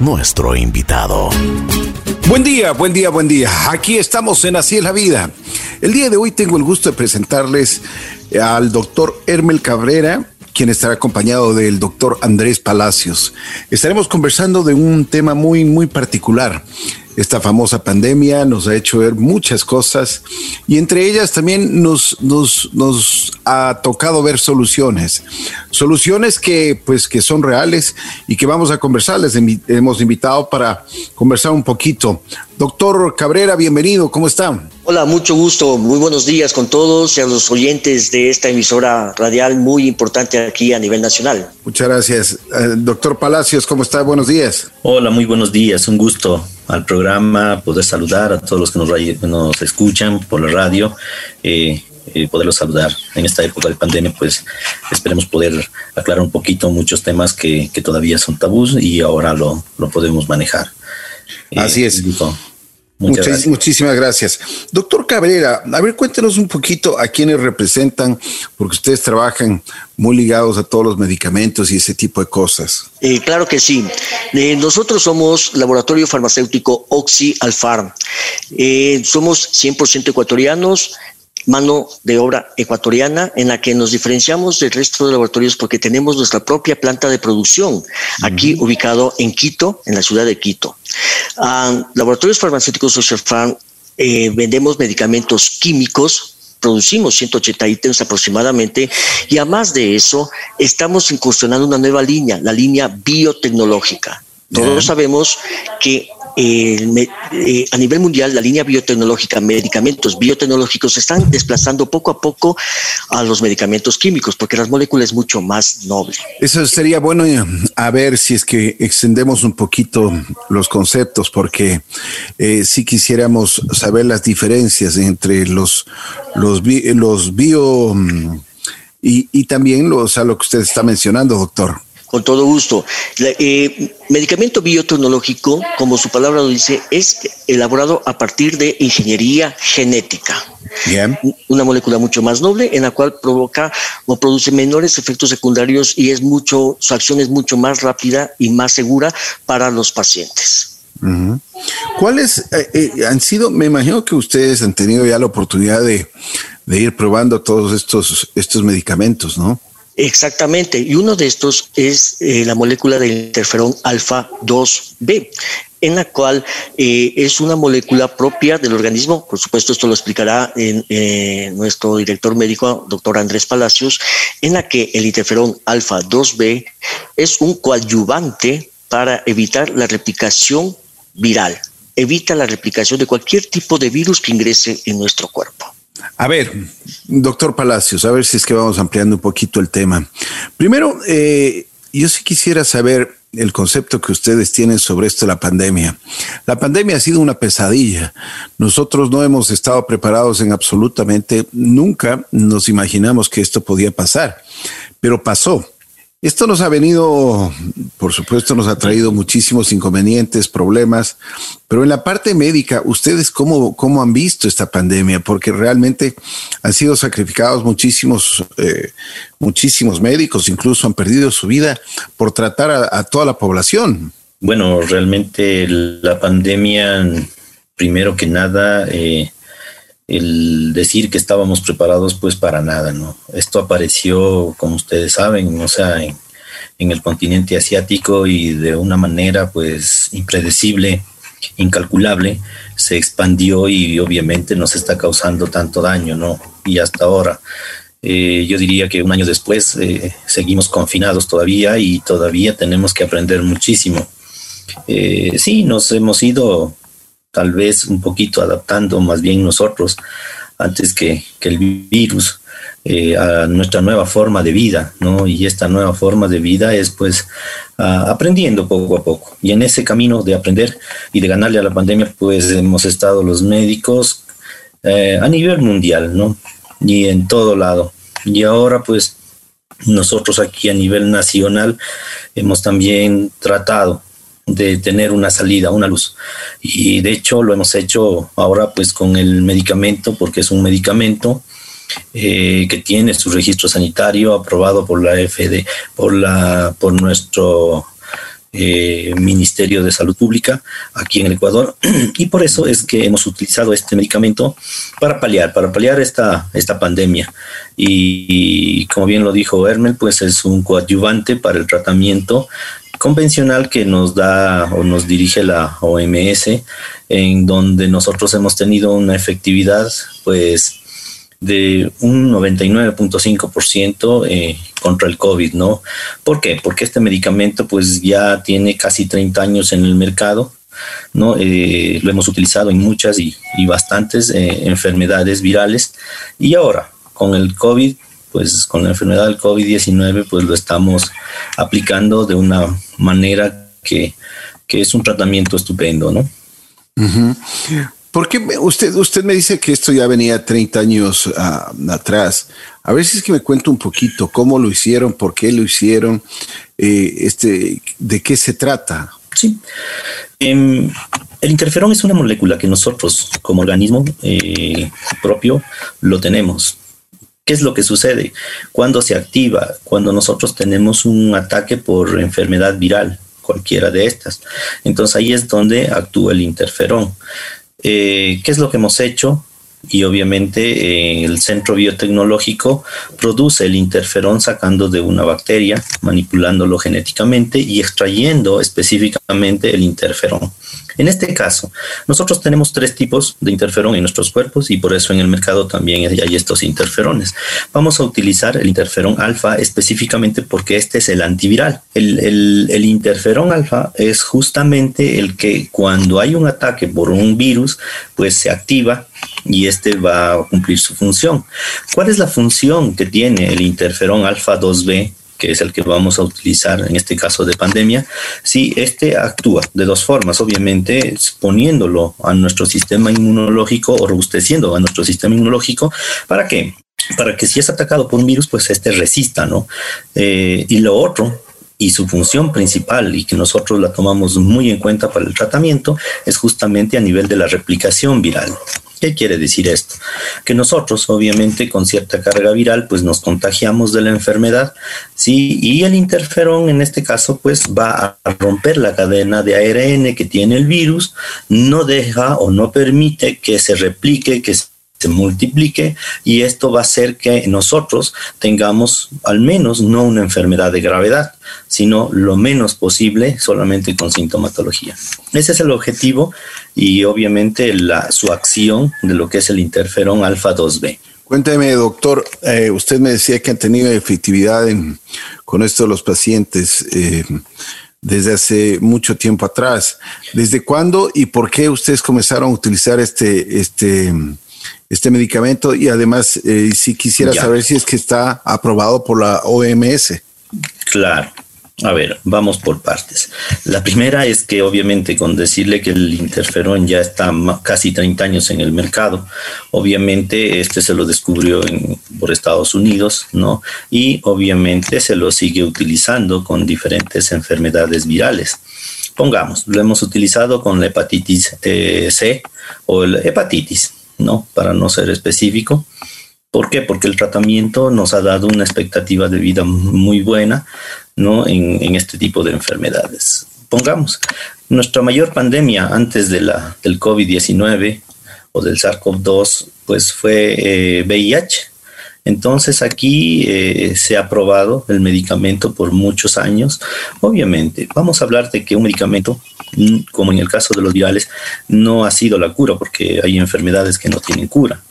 nuestro invitado. Buen día, buen día, buen día. Aquí estamos en Así es la vida. El día de hoy tengo el gusto de presentarles al doctor Hermel Cabrera, quien estará acompañado del doctor Andrés Palacios. Estaremos conversando de un tema muy, muy particular. Esta famosa pandemia nos ha hecho ver muchas cosas y entre ellas también nos, nos, nos ha tocado ver soluciones. Soluciones que, pues, que son reales y que vamos a conversar. Les hemos invitado para conversar un poquito. Doctor Cabrera, bienvenido. ¿Cómo está? Hola, mucho gusto. Muy buenos días con todos y a los oyentes de esta emisora radial muy importante aquí a nivel nacional. Muchas gracias. Eh, doctor Palacios, ¿cómo está? Buenos días. Hola, muy buenos días. Un gusto al programa, poder saludar a todos los que nos, nos escuchan por la radio, eh, eh, poderlos saludar en esta época de pandemia, pues esperemos poder aclarar un poquito muchos temas que, que todavía son tabús y ahora lo, lo podemos manejar. Así es. Muchísimas gracias. Doctor Cabrera, a ver, cuéntenos un poquito a quienes representan, porque ustedes trabajan muy ligados a todos los medicamentos y ese tipo de cosas. Eh, claro que sí. Eh, nosotros somos Laboratorio Farmacéutico Oxy Alfarm. Eh, somos 100% ecuatorianos mano de obra ecuatoriana en la que nos diferenciamos del resto de laboratorios porque tenemos nuestra propia planta de producción aquí ubicado en Quito, en la ciudad de Quito. Ah, laboratorios farmacéuticos Social Farm eh, vendemos medicamentos químicos producimos 180 ítems aproximadamente y además de eso estamos incursionando una nueva línea, la línea biotecnológica. Todos sabemos que eh, a nivel mundial la línea biotecnológica, medicamentos biotecnológicos están desplazando poco a poco a los medicamentos químicos porque las moléculas es mucho más noble. Eso sería bueno eh, a ver si es que extendemos un poquito los conceptos porque eh, si quisiéramos saber las diferencias entre los, los, los bio mm, y, y también lo que usted está mencionando, doctor. Con todo gusto. Eh, medicamento biotecnológico, como su palabra lo dice, es elaborado a partir de ingeniería genética. Bien. Una molécula mucho más noble en la cual provoca o produce menores efectos secundarios y es mucho, su acción es mucho más rápida y más segura para los pacientes. ¿Cuáles eh, eh, han sido? Me imagino que ustedes han tenido ya la oportunidad de, de ir probando todos estos, estos medicamentos, ¿no? Exactamente, y uno de estos es eh, la molécula del interferón alfa 2B, en la cual eh, es una molécula propia del organismo. Por supuesto, esto lo explicará eh, nuestro director médico, doctor Andrés Palacios, en la que el interferón alfa 2B es un coadyuvante para evitar la replicación viral, evita la replicación de cualquier tipo de virus que ingrese en nuestro cuerpo. A ver, doctor Palacios, a ver si es que vamos ampliando un poquito el tema. Primero, eh, yo sí quisiera saber el concepto que ustedes tienen sobre esto de la pandemia. La pandemia ha sido una pesadilla. Nosotros no hemos estado preparados en absolutamente nunca nos imaginamos que esto podía pasar, pero pasó. Esto nos ha venido, por supuesto, nos ha traído muchísimos inconvenientes, problemas, pero en la parte médica, ¿ustedes cómo, cómo han visto esta pandemia? Porque realmente han sido sacrificados muchísimos, eh, muchísimos médicos, incluso han perdido su vida por tratar a, toda la población. Bueno, realmente la pandemia, primero que nada, eh, el decir que estábamos preparados, pues para nada, ¿no? Esto apareció, como ustedes saben, o sea, en, el continente asiático y de una manera, pues, impredecible, incalculable, se expandió y obviamente nos está causando tanto daño, ¿no? Y hasta ahora. Eh, yo diría que un año después eh, seguimos confinados todavía y todavía tenemos que aprender muchísimo. Eh, sí, nos hemos ido tal vez un poquito adaptando más bien nosotros antes que, el virus eh, a nuestra nueva forma de vida, ¿no? Y esta nueva forma de vida es pues aprendiendo poco a poco. Y en ese camino de aprender y de ganarle a la pandemia, pues hemos estado los médicos eh, a nivel mundial, ¿no? Y en todo lado. Y ahora pues nosotros aquí a nivel nacional hemos también tratado de tener una salida, una luz. Y de hecho lo hemos hecho ahora pues con el medicamento, porque es un medicamento eh, que tiene su registro sanitario aprobado por la FD, por, la, por nuestro eh, Ministerio de Salud Pública aquí en el Ecuador y por eso es que hemos utilizado este medicamento para paliar, para paliar esta, esta pandemia. Y, como bien lo dijo Hermel, pues es un coadyuvante para el tratamiento convencional que nos da o nos dirige la OMS, en donde nosotros hemos tenido una efectividad pues de un 99.5% eh, contra el COVID, ¿no? ¿Por qué? Porque este medicamento pues ya tiene casi 30 años en el mercado, ¿no? Eh, lo hemos utilizado en muchas y, bastantes eh, enfermedades virales y ahora con el COVID, pues con la enfermedad del COVID-19 pues lo estamos aplicando de una manera que, es un tratamiento estupendo, ¿no? Porque usted, usted me dice que esto ya venía 30 años ah, atrás. A ver si es que me cuenta un poquito cómo lo hicieron, por qué lo hicieron, eh, este, de qué se trata. Sí. Em, el interferón es una molécula que nosotros como organismo eh, propio lo tenemos. ¿Qué es lo que sucede? Cuando se activa, cuando nosotros tenemos un ataque por enfermedad viral, cualquiera de estas. Entonces ahí es donde actúa el interferón. Eh, ¿Qué es lo que hemos hecho? Y obviamente eh, el centro biotecnológico produce el interferón sacando de una bacteria, manipulándolo genéticamente y extrayendo específicamente el interferón. En este caso, nosotros tenemos tres tipos de interferón en nuestros cuerpos y por eso en el mercado también hay estos interferones. Vamos a utilizar el interferón alfa específicamente porque este es el antiviral. El, interferón alfa es justamente el que cuando hay un ataque por un virus, pues se activa y este va a cumplir su función. ¿Cuál es la función que tiene el interferón alfa 2B que es el que vamos a utilizar en este caso de pandemia, si este actúa de dos formas, obviamente poniéndolo a nuestro sistema inmunológico o robusteciendo a nuestro sistema inmunológico, ¿para qué? Para que si es atacado por un virus, pues este resista, ¿no? Eh, y lo otro y su función principal y que nosotros la tomamos muy en cuenta para el tratamiento es justamente a nivel de la replicación viral. ¿Qué quiere decir esto? Que nosotros, obviamente, con cierta carga viral, pues nos contagiamos de la enfermedad, ¿sí? Y el interferón, en este caso, pues va a romper la cadena de ARN que tiene el virus, no deja o no permite que se replique, que se se multiplique y esto va a hacer que nosotros tengamos al menos no una enfermedad de gravedad, sino lo menos posible solamente con sintomatología. Ese es el objetivo y obviamente la, su acción de lo que es el interferón alfa 2B. Cuénteme, doctor, eh, usted me decía que han tenido efectividad con esto los pacientes eh, desde hace mucho tiempo atrás. ¿Desde cuándo y por qué ustedes comenzaron a utilizar este, este, este medicamento y además eh, si quisiera saber si es que está aprobado por la OMS. Claro. A ver, vamos por partes. La primera es que obviamente con decirle que el interferón ya está casi 30 años en el mercado, obviamente este se lo descubrió por Estados Unidos, ¿no? Y obviamente se lo sigue utilizando con diferentes enfermedades virales. Pongamos, lo hemos utilizado con la hepatitis eh, C o la hepatitis, ¿no? Para no ser específico. ¿Por qué? Porque el tratamiento nos ha dado una expectativa de vida muy buena, ¿no? En, este tipo de enfermedades. Pongamos, nuestra mayor pandemia antes de la, del COVID-19 o del SARS-CoV-2, pues fue VIH. Eh, Entonces aquí eh, se ha probado el medicamento por muchos años. Obviamente, vamos a hablar de que un medicamento Mm, como en el caso de los virales, no ha sido la cura, porque hay enfermedades que no tienen cura,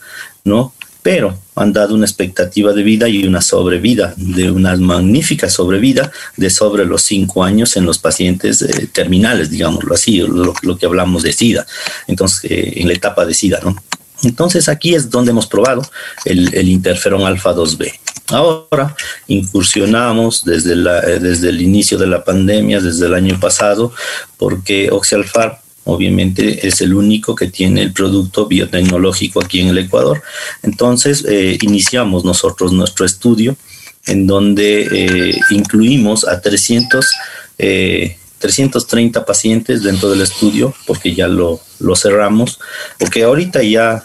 ¿no? Pero han dado una expectativa de vida y una sobrevida, de una magnífica sobrevida de sobre los cinco años en los pacientes eh, terminales, digámoslo así, lo, que hablamos de SIDA, entonces eh, en la etapa de SIDA, ¿no? Entonces aquí es donde hemos probado el, interferón alfa 2B. Ahora incursionamos desde, la, eh, desde el inicio de la pandemia, desde el año pasado, porque Oxialfar obviamente es el único que tiene el producto biotecnológico aquí en el Ecuador. Entonces eh, iniciamos nosotros nuestro estudio en donde eh, incluimos a 300, 330 pacientes dentro del estudio, porque ya lo, lo cerramos, porque ahorita ya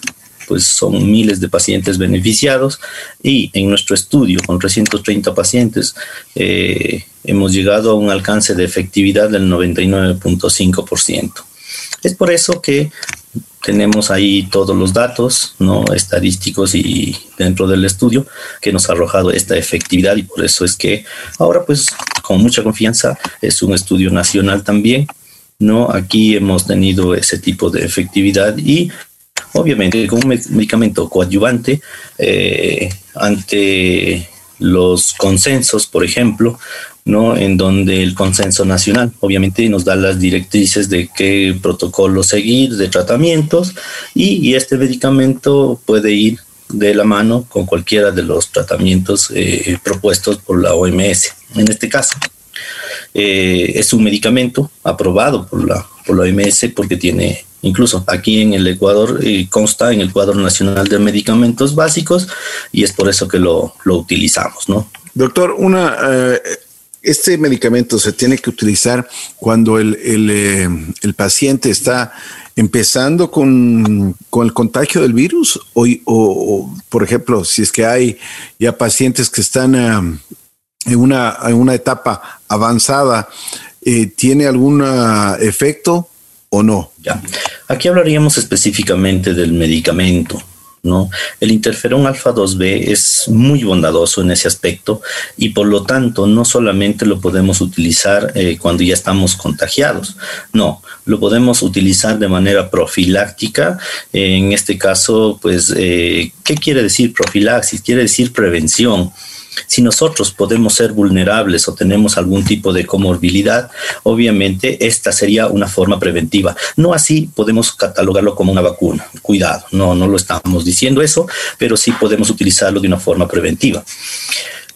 pues son miles de pacientes beneficiados y en nuestro estudio con 330 pacientes eh, hemos llegado a un alcance de efectividad del 99.5%. Es por eso que tenemos ahí todos los datos no estadísticos y dentro del estudio que nos ha arrojado esta efectividad y por eso es que ahora pues con mucha confianza es un estudio nacional también no aquí hemos tenido ese tipo de efectividad y obviamente con un medicamento coadyuvante eh, ante los consensos, por ejemplo, ¿no? En donde el consenso nacional obviamente nos da las directrices de qué protocolo seguir, de tratamientos, y, este medicamento puede ir de la mano con cualquiera de los tratamientos eh, propuestos por la OMS. En este caso, eh, es un medicamento aprobado por la, por la OMS porque tiene Incluso aquí en el Ecuador eh, consta en el cuadro nacional de medicamentos básicos y es por eso que lo, utilizamos, ¿no? Doctor, una, eh, este medicamento se tiene que utilizar cuando el, eh, paciente está empezando con, el contagio del virus o, por ejemplo, si es que hay ya pacientes que están en, una, en una etapa avanzada, ¿tiene algún efecto? o no? Aquí hablaríamos específicamente del medicamento. ¿No? El interferón alfa 2B es muy bondadoso en ese aspecto y por lo tanto no solamente lo podemos utilizar eh, cuando ya estamos contagiados, no, lo podemos utilizar de manera profiláctica. en este caso, pues, eh, ¿qué quiere decir profilaxis? Quiere decir prevención. Si nosotros podemos ser vulnerables o tenemos algún tipo de comorbilidad, obviamente esta sería una forma preventiva. No así podemos catalogarlo como una vacuna. Cuidado, no, no lo estamos diciendo eso, pero sí podemos utilizarlo de una forma preventiva.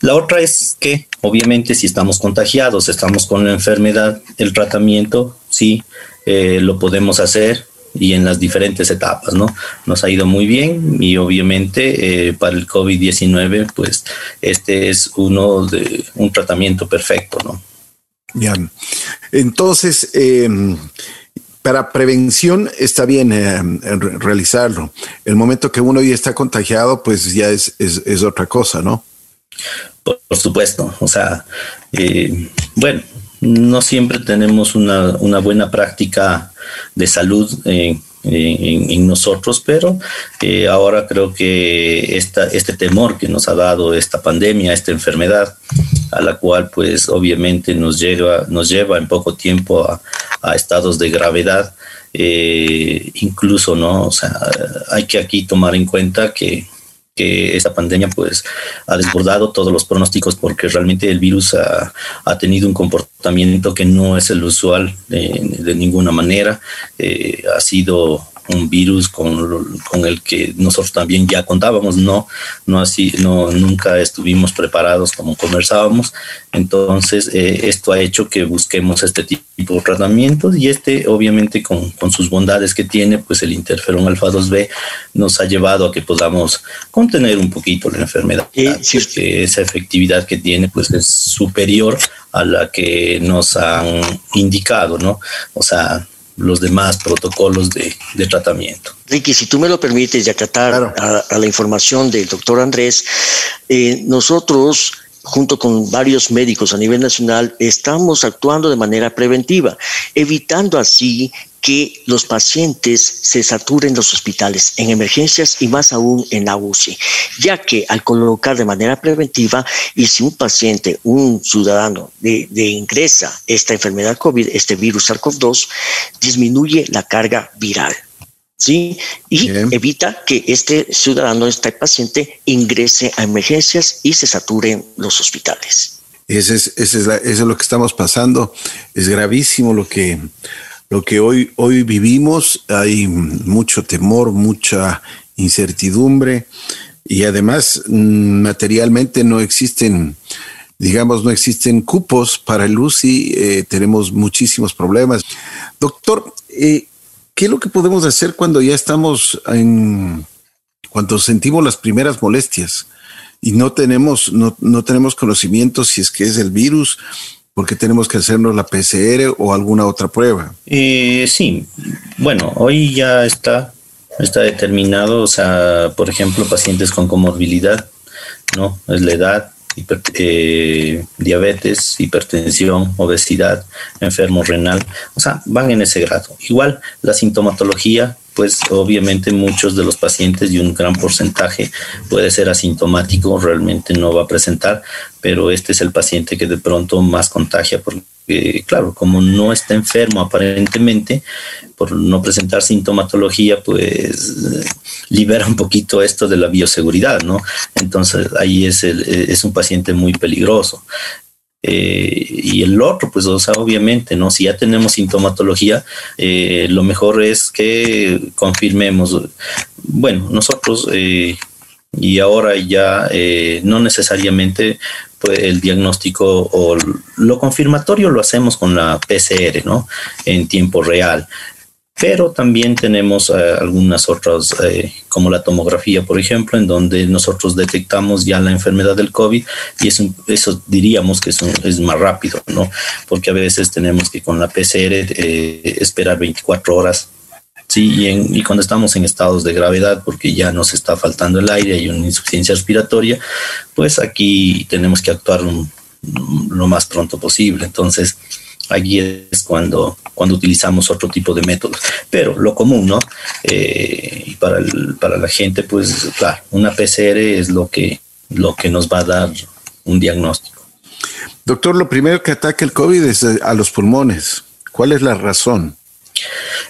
La otra es que, obviamente, si estamos contagiados, estamos con la enfermedad, el tratamiento sí eh, lo podemos hacer y en las diferentes etapas, ¿no? Nos ha ido muy bien y obviamente eh, para el COVID-19, pues este es uno de un tratamiento perfecto, ¿no? Bien. Entonces, em, para prevención está bien em, realizarlo. El momento que uno ya está contagiado, pues ya es, es, otra cosa, ¿no? Por, supuesto. O sea, eh, bueno, no siempre tenemos una, una buena práctica de salud en, nosotros, pero eh, ahora creo que esta, este temor que nos ha dado esta pandemia, esta enfermedad, a la cual pues obviamente nos lleva, nos lleva en poco tiempo a, estados de gravedad, eh, incluso, ¿no? O sea, hay que aquí tomar en cuenta que que esta pandemia pues ha desbordado todos los pronósticos porque realmente el virus ha, tenido un comportamiento que no es el usual de, ninguna manera. Eh, ha sido un virus con, con, el que nosotros también ya contábamos, no, no así, no, nunca estuvimos preparados como conversábamos. Entonces, eh, esto ha hecho que busquemos este tipo de tratamientos y este, obviamente, con, con sus bondades que tiene, pues el interferón alfa 2B nos ha llevado a que podamos contener un poquito la enfermedad, porque esa efectividad que tiene, pues es superior a la que nos han indicado, ¿no? O sea, los demás protocolos de, tratamiento. Ricky, si tú me lo permites, ya acatar a, la información del doctor Andrés, eh, nosotros junto con varios médicos a nivel nacional, estamos actuando de manera preventiva, evitando así que los pacientes se saturen los hospitales en emergencias y más aún en la UCI, ya que al colocar de manera preventiva y si un paciente, un ciudadano de, ingresa esta enfermedad COVID, este virus SARS-CoV-2, disminuye la carga viral. ¿Sí? Y evita que este ciudadano, este paciente, ingrese a emergencias y se saturen los hospitales. Ese es, es, eso es lo que estamos pasando. Es gravísimo lo que, lo que hoy, hoy vivimos. Hay mucho temor, mucha incertidumbre y además mm, materialmente no existen, digamos, no existen cupos para el UCI. Eh, tenemos muchísimos problemas. Doctor, eh, ¿qué es lo que podemos hacer cuando ya estamos en, cuando sentimos las primeras molestias y no tenemos, no, no tenemos conocimiento si es que es el virus? porque tenemos que hacernos la PCR o alguna otra prueba. Eh, sí, bueno, hoy ya está está determinado, o sea, por ejemplo, pacientes con comorbilidad, ¿no? Es la edad, eh, diabetes, hipertensión, obesidad, enfermo renal, o sea, van en ese grado. Igual la sintomatología, pues obviamente muchos de los pacientes y un gran porcentaje puede ser asintomático, realmente no va a presentar, pero este es el paciente que de pronto más contagia claro, como no está enfermo aparentemente, por no presentar sintomatología, pues libera un poquito esto de la bioseguridad, ¿no? Entonces ahí es, es un paciente muy peligroso. Eh, y el otro, pues, obviamente, ¿no? Si ya tenemos sintomatología, eh, lo mejor es que confirmemos. Bueno, nosotros, eh, y ahora ya no necesariamente pues, el diagnóstico o lo confirmatorio lo hacemos con la PCR, ¿no? En tiempo real. Pero también tenemos eh, algunas otras, eh, como la tomografía, por ejemplo, en donde nosotros detectamos ya la enfermedad del COVID y eso, eso diríamos que es, es, más rápido, ¿no? Porque a veces tenemos que con la PCR eh, esperar 24 horas Sí, y, cuando estamos en estados de gravedad, porque ya nos está faltando el aire y una insuficiencia respiratoria, pues aquí tenemos que actuar lo más pronto posible. Entonces, aquí es cuando, cuando utilizamos otro tipo de métodos. Pero lo común, ¿no? Eh, y para, para la gente, pues claro, una PCR es lo que, lo que nos va a dar un diagnóstico. Doctor, lo primero que ataca el COVID es a los pulmones. ¿Cuál es la razón?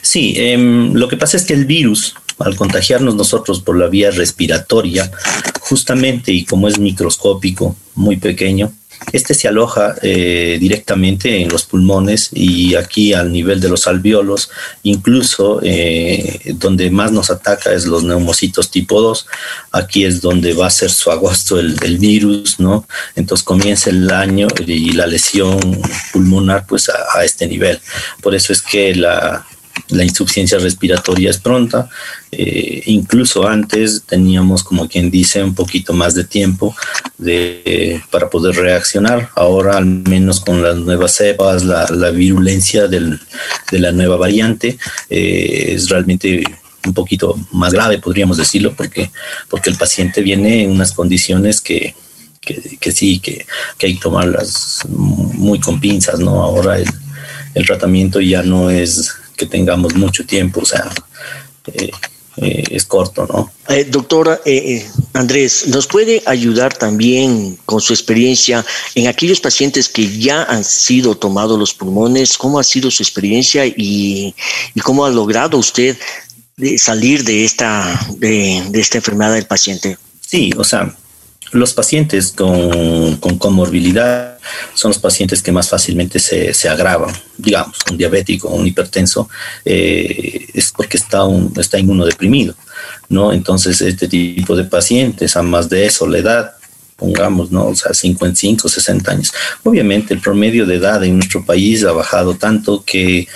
Sí, em, lo que pasa es que el virus, al contagiarnos nosotros por la vía respiratoria, justamente y como es microscópico, muy pequeño, este se aloja eh, directamente en los pulmones y aquí al nivel de los alveolos, incluso eh, donde más nos ataca es los neumocitos tipo 2. Aquí es donde va a ser su agosto el, virus, ¿no? Entonces comienza el año y la lesión pulmonar pues a este nivel. Por eso es que la, la insuficiencia respiratoria es pronta. Eh, incluso antes teníamos, como quien dice, un poquito más de tiempo de, para poder reaccionar. Ahora, al menos con las nuevas cepas, la, virulencia de la nueva variante eh, es realmente un poquito más grave, podríamos decirlo, porque, porque el paciente viene en unas condiciones que, que, sí, que, que, hay que tomarlas muy con pinzas, ¿no? Ahora el, el tratamiento ya no es que tengamos mucho tiempo, o sea, eh, eh, es corto, ¿no? Eh, doctora Andrés, ¿nos puede ayudar también con su experiencia en aquellos pacientes que ya han sido tomados los pulmones? ¿Cómo ha sido su experiencia y, cómo ha logrado usted salir de esta, de, de esta enfermedad del paciente? Sí, o sea, los pacientes con, comorbilidad son los pacientes que más fácilmente se, agravan. Digamos, un diabético, un hipertenso, eh, es porque está, un, está inmunodeprimido, ¿no? Entonces, este tipo de pacientes, a más de eso, la edad, pongamos, ¿no? O sea, 55, 60 años. Obviamente, el promedio de edad en nuestro país ha bajado tanto que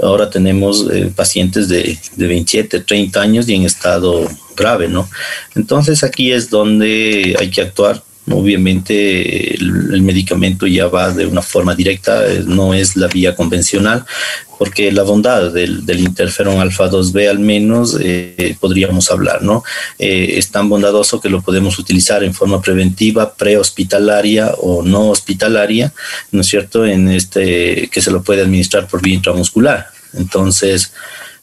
ahora tenemos eh, pacientes de, de 27, 30 años y en estado grave, ¿no? Entonces aquí es donde hay que actuar. Obviamente el, medicamento ya va de una forma directa, eh, no es la vía convencional, porque la bondad del, interferón alfa 2B al menos eh, podríamos hablar, ¿no? Eh, es tan bondadoso que lo podemos utilizar en forma preventiva, prehospitalaria o no hospitalaria, ¿no es cierto? En este que se lo puede administrar por vía intramuscular. Entonces,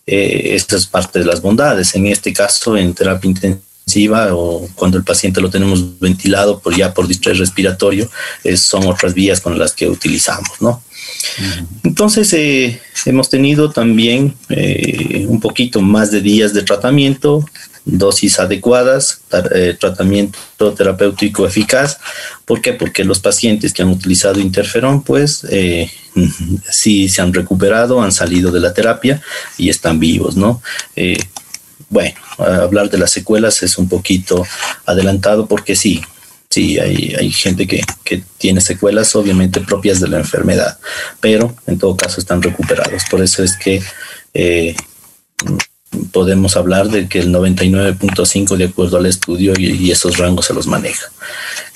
eh, esta es parte de las bondades. En este caso, en terapia intensiva o cuando el paciente lo tenemos ventilado por ya por distrés respiratorio, son otras vías con las que utilizamos, ¿no? Entonces, eh, hemos tenido también eh, un poquito más de días de tratamiento, dosis adecuadas, eh, tratamiento terapéutico eficaz. ¿Por qué? Porque los pacientes que han utilizado interferón, pues eh, sí se han recuperado, han salido de la terapia y están vivos, ¿no? Eh, bueno, hablar de las secuelas es un poquito adelantado porque sí, sí, hay, hay gente que, que, tiene secuelas obviamente propias de la enfermedad, pero en todo caso están recuperados. Por eso es que podemos hablar de que el 99.5 de acuerdo al estudio y, esos rangos se los maneja.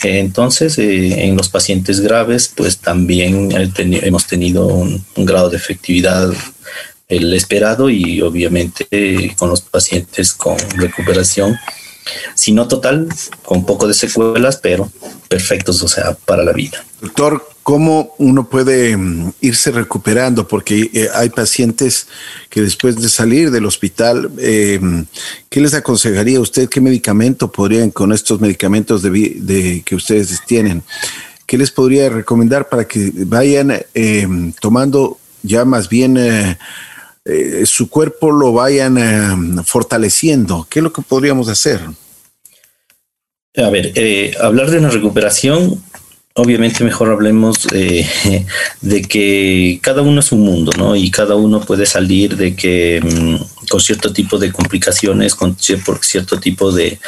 Entonces, eh, en los pacientes graves, pues también hemos tenido un, grado de efectividad el esperado y obviamente con los pacientes con recuperación, si no total, con poco de secuelas, pero perfectos, o sea, para la vida. Doctor, ¿cómo uno puede mm, irse recuperando? Porque eh, hay pacientes que después de salir del hospital, eh, ¿qué les aconsejaría usted? ¿Qué medicamento podrían, con estos medicamentos de, que ustedes tienen, qué les podría recomendar para que vayan eh, tomando ya más bien su cuerpo lo vayan fortaleciendo? ¿Qué es lo que podríamos hacer? A ver, hablar de una recuperación obviamente mejor hablemos eh, de que cada uno es un mundo, ¿no? Y cada uno puede salir de que mm, con cierto tipo de complicaciones, con cierto tipo de,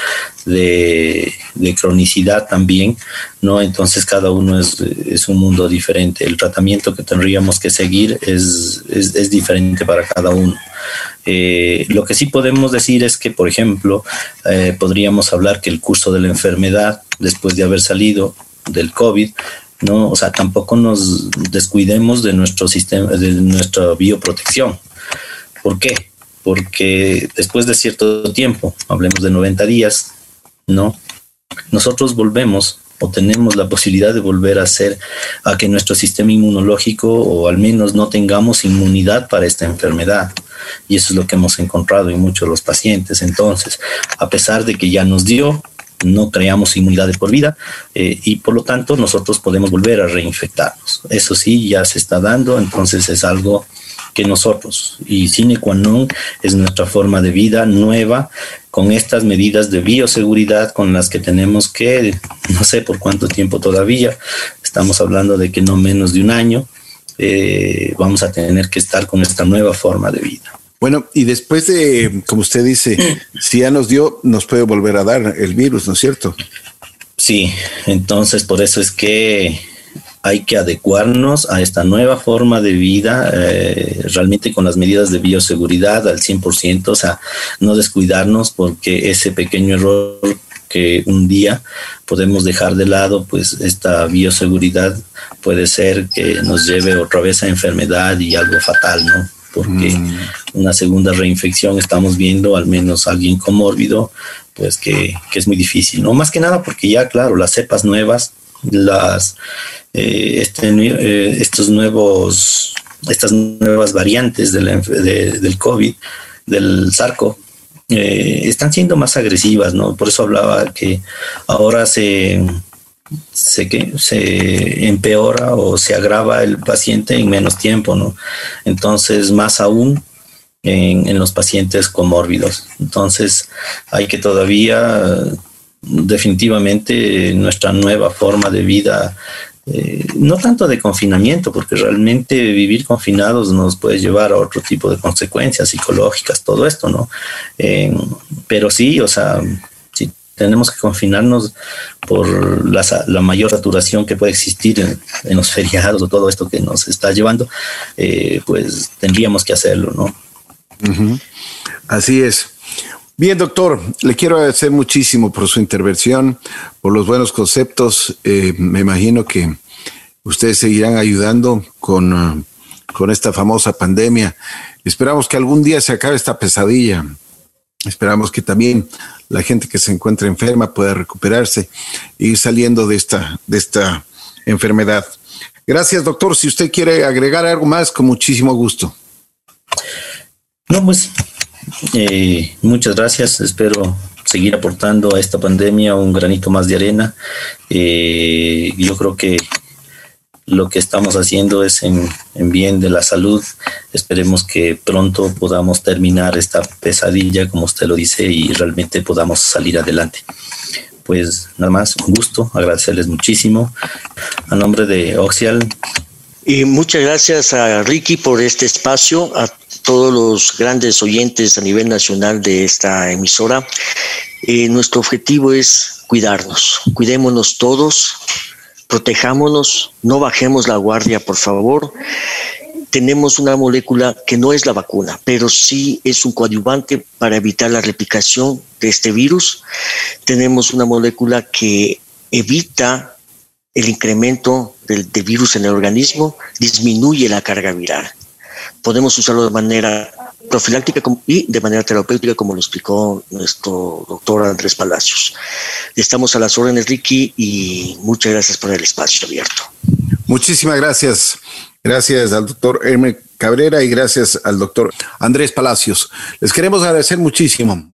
de, cronicidad también, ¿no? Entonces cada uno es, es, un mundo diferente. El tratamiento que tendríamos que seguir es, es, es diferente para cada uno. Eh, lo que sí podemos decir es que, por ejemplo, eh, podríamos hablar que el curso de la enfermedad, después de haber salido, del COVID, ¿no? O sea, tampoco nos descuidemos de nuestro sistema, de nuestra bioprotección. ¿Por qué? Porque después de cierto tiempo, hablemos de 90 días, ¿no? Nosotros volvemos o tenemos la posibilidad de volver a hacer a que nuestro sistema inmunológico o al menos no tengamos inmunidad para esta enfermedad. Y eso es lo que hemos encontrado en muchos de los pacientes. Entonces, a pesar de que ya nos dio, no creamos inmunidad de por vida eh, y por lo tanto nosotros podemos volver a reinfectarnos. Eso sí, ya se está dando, entonces es algo que nosotros, y sine qua non, es nuestra forma de vida nueva con estas medidas de bioseguridad con las que tenemos que, no sé por cuánto tiempo todavía, estamos hablando de que no menos de un año, eh, vamos a tener que estar con esta nueva forma de vida. Bueno, y después de, como usted dice, si ya nos dio, nos puede volver a dar el virus, ¿no es cierto? Sí, entonces por eso es que hay que adecuarnos a esta nueva forma de vida, eh, realmente con las medidas de bioseguridad al 100%, o sea, no descuidarnos porque ese pequeño error que un día podemos dejar de lado, pues esta bioseguridad puede ser que nos lleve otra vez a enfermedad y algo fatal, ¿no? Porque mm. una segunda reinfección estamos viendo al menos alguien comórbido, pues que, es muy difícil, ¿no? Más que nada porque ya, claro, las cepas nuevas, las, eh, este, eh, estos nuevos, estas nuevas variantes del COVID, del sarco, eh, están siendo más agresivas, ¿no? Por eso hablaba que ahora se se, que, se empeora o se agrava el paciente en menos tiempo, ¿no? Entonces, más aún en, los pacientes comórbidos. Entonces, hay que todavía definitivamente nuestra nueva forma de vida, eh, no tanto de confinamiento, porque realmente vivir confinados nos puede llevar a otro tipo de consecuencias psicológicas, todo esto, ¿no? Eh, pero sí, o sea, tenemos que confinarnos por la, mayor saturación que puede existir en, los feriados o todo esto que nos está llevando, eh, pues tendríamos que hacerlo, ¿no? Así es. Bien, doctor, le quiero agradecer muchísimo por su intervención, por los buenos conceptos. Eh, me imagino que ustedes seguirán ayudando con, con esta famosa pandemia. Esperamos que algún día se acabe esta pesadilla. Esperamos que también la gente que se encuentra enferma pueda recuperarse y ir saliendo de esta, de esta enfermedad. Gracias, doctor. Si usted quiere agregar algo más, con muchísimo gusto. No, pues eh, muchas gracias. Espero seguir aportando a esta pandemia un granito más de arena. Eh, yo creo que lo que estamos haciendo es en, bien de la salud. Esperemos que pronto podamos terminar esta pesadilla, como usted lo dice, y realmente podamos salir adelante. Pues nada más, un gusto, agradecerles muchísimo. A nombre de Oxial. Y muchas gracias a Ricky por este espacio, a todos los grandes oyentes a nivel nacional de esta emisora. Eh, nuestro objetivo es cuidarnos, cuidémonos todos, protejámonos, no bajemos la guardia, por favor. Tenemos una molécula que no es la vacuna, pero sí es un coadyuvante para evitar la replicación de este virus. Tenemos una molécula que evita el incremento del, virus en el organismo, disminuye la carga viral. podemos usarlo de manera profiláctica y de manera terapéutica, como lo explicó nuestro doctor Andrés Palacios. Estamos a las órdenes, Ricky, y muchas gracias por el espacio abierto. Muchísimas gracias. Gracias al doctor Hermes Cabrera y gracias al doctor Andrés Palacios. Les queremos agradecer muchísimo.